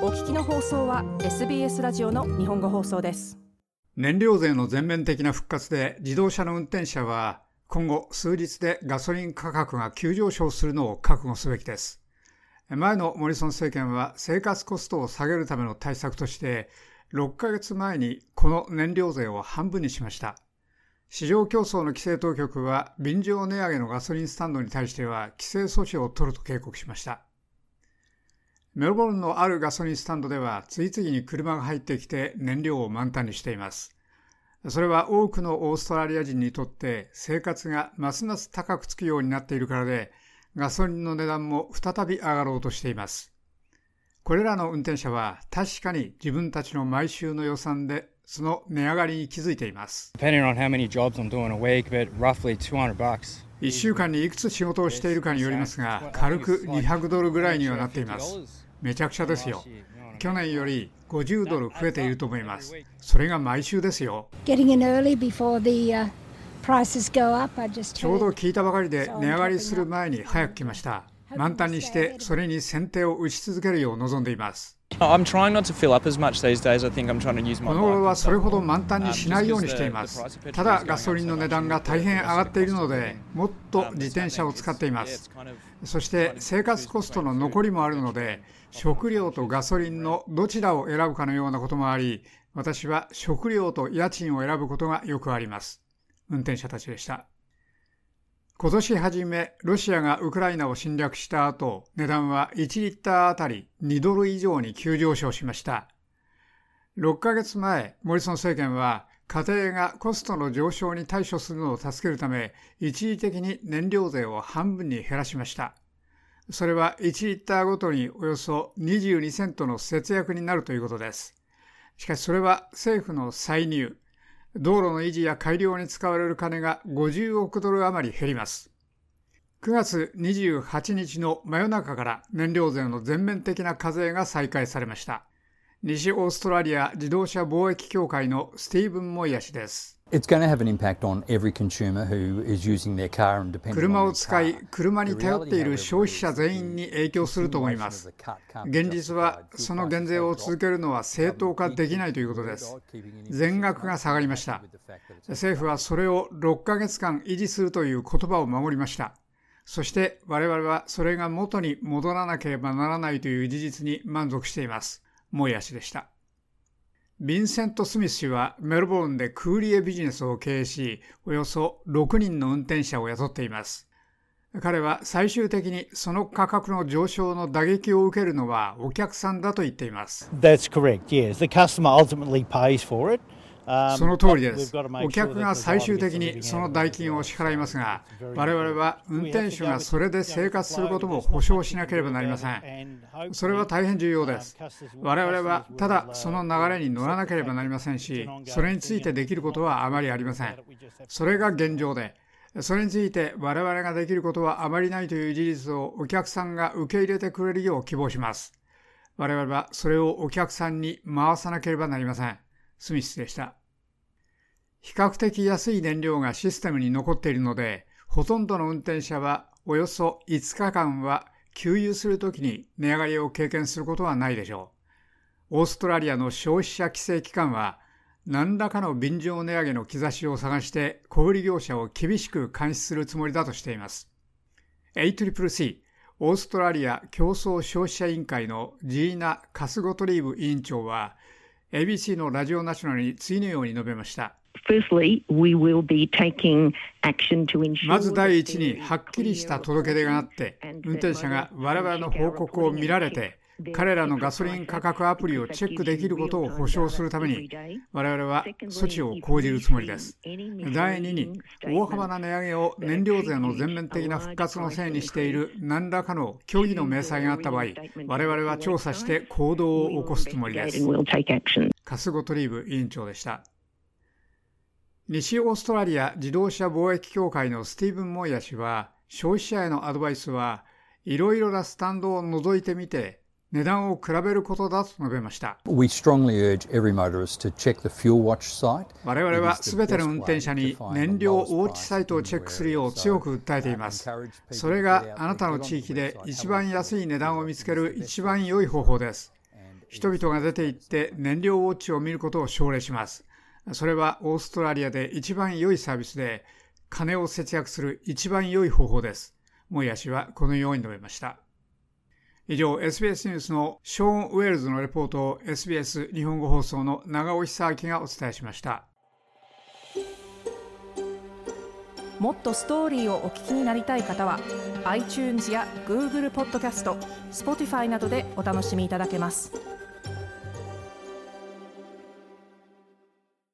お聞きの放送は SBS ラジオの日本語放送です。燃料税の全面的な復活で自動車の運転者は今後数日でガソリン価格が急上昇するのを覚悟すべきです。前のモリソン政権は生活コストを下げるための対策として6ヶ月前にこの燃料税を半分にしました。市場競争の規制当局は便乗値上げのガソリンスタンドに対しては規制措置を取ると警告しました。メルボルンのあるガソリンスタンドでは次々に車が入ってきて燃料を満タンにしています。それは多くのオーストラリア人にとって生活がますます高くつくようになっているからで、ガソリンの値段も再び上がろうとしています。これらの運転者は確かに自分たちの毎週の予算でその値上がりに気づいています。1週間にいくつ仕事をしているかによりますが、軽く200ドルぐらいにはなっています。めちゃくちゃですよ。去年より50ドル増えていると思います。それが毎週ですよ。ちょうど聞いたばかりで値上がりする前に早く来ました。満タンにしてそれに先手を打ち続けるよう望んでいます。はそれほど満タンにしないようにしています。ただガソリンの値段が大変上がっているので、もっと自転車を使っています。そして生活コストの残りもあるので、食料とガソリンのどちらを選ぶかのようなこともあり、私は食料と家賃を選ぶことがよくあります。運転者たちでした。今年初め、ロシアがウクライナを侵略した後、値段は1リッターあたり2ドル以上に急上昇しました。6ヶ月前、モリソン政権は、家庭がコストの上昇に対処するのを助けるため、一時的に燃料税を半分に減らしました。それは1リッターごとにおよそ22セントの節約になるということです。しかしそれは政府の歳入、道路の維持や改良に使われる金が50億ドル余り減ります。9月28日の真夜中から燃料税の全面的な課税が再開されました。西オーストラリア自動車貿易協会のスティーブン・モイヤ氏です。車を使い、車に頼っている消費者全員に影響すると思います。現実は、その減税を続けるのは正当化できないということです。全額が下がりました。政府はそれを6ヶ月間維持するという言葉を守りました。そして我々はそれが元に戻らなければならないという事実に満足しています。もやしでした。ヴィンセント・スミス氏はメルボルンでクーリエビジネスを経営し、およそ6人の運転者を雇っています。彼は最終的にその価格の上昇の打撃を受けるのはお客さんだと言っています。That's correct. Yes. The customer ultimately pays for it. その通りです。お客が最終的にその代金を支払いますが、我々は運転手がそれで生活することも保証しなければなりません。それは大変重要です。我々はただその流れに乗らなければなりませんし、それについてできることはあまりありません。それが現状で、それについて我々ができることはあまりないという事実をお客さんが受け入れてくれるよう希望します。我々はそれをお客さんに回さなければなりません。スミスでした。比較的安い燃料がシステムに残っているので、ほとんどの運転者はおよそ5日間は給油するときに値上がりを経験することはないでしょう。オーストラリアの消費者規制機関は、何らかの便乗値上げの兆しを探して小売業者を厳しく監視するつもりだとしています。ACCC オーストラリア競争消費者委員会のジーナ・カスゴトリーブ委員長は ABC のラジオナショナルに次のように述べました。まず第一に、はっきりした届け出があって、運転者が我々の報告を見られて、彼らのガソリン価格アプリをチェックできることを保証するために、我々は措置を講じるつもりです。第2に、大幅な値上げを燃料税の全面的な復活のせいにしている何らかの虚偽の明細があった場合、我々は調査して行動を起こすつもりです。カスゴトリーブ委員長でした。西オーストラリア自動車貿易協会のスティーブン・モイヤ氏は、消費者へのアドバイスは、いろいろなスタンドを覗いてみて、値段を比べることだと述べました。我々はすべての運転者に燃料ウォッチサイトをチェックするよう強く訴えています。それがあなたの地域で一番安い値段を見つける一番良い方法です。人々が出て行って燃料ウォッチを見ることを奨励します。それはオーストラリアで一番良いサービスで、金を節約する一番良い方法です。モイヤ氏はこのように述べました。以上、SBS ニュースのショーン・ウェールズのレポートを SBS 日本語放送の長尾久明がお伝えしました。もっとストーリーをお聞きになりたい方は iTunes や Google ポッドキャスト Spotify などでお楽しみいただけます。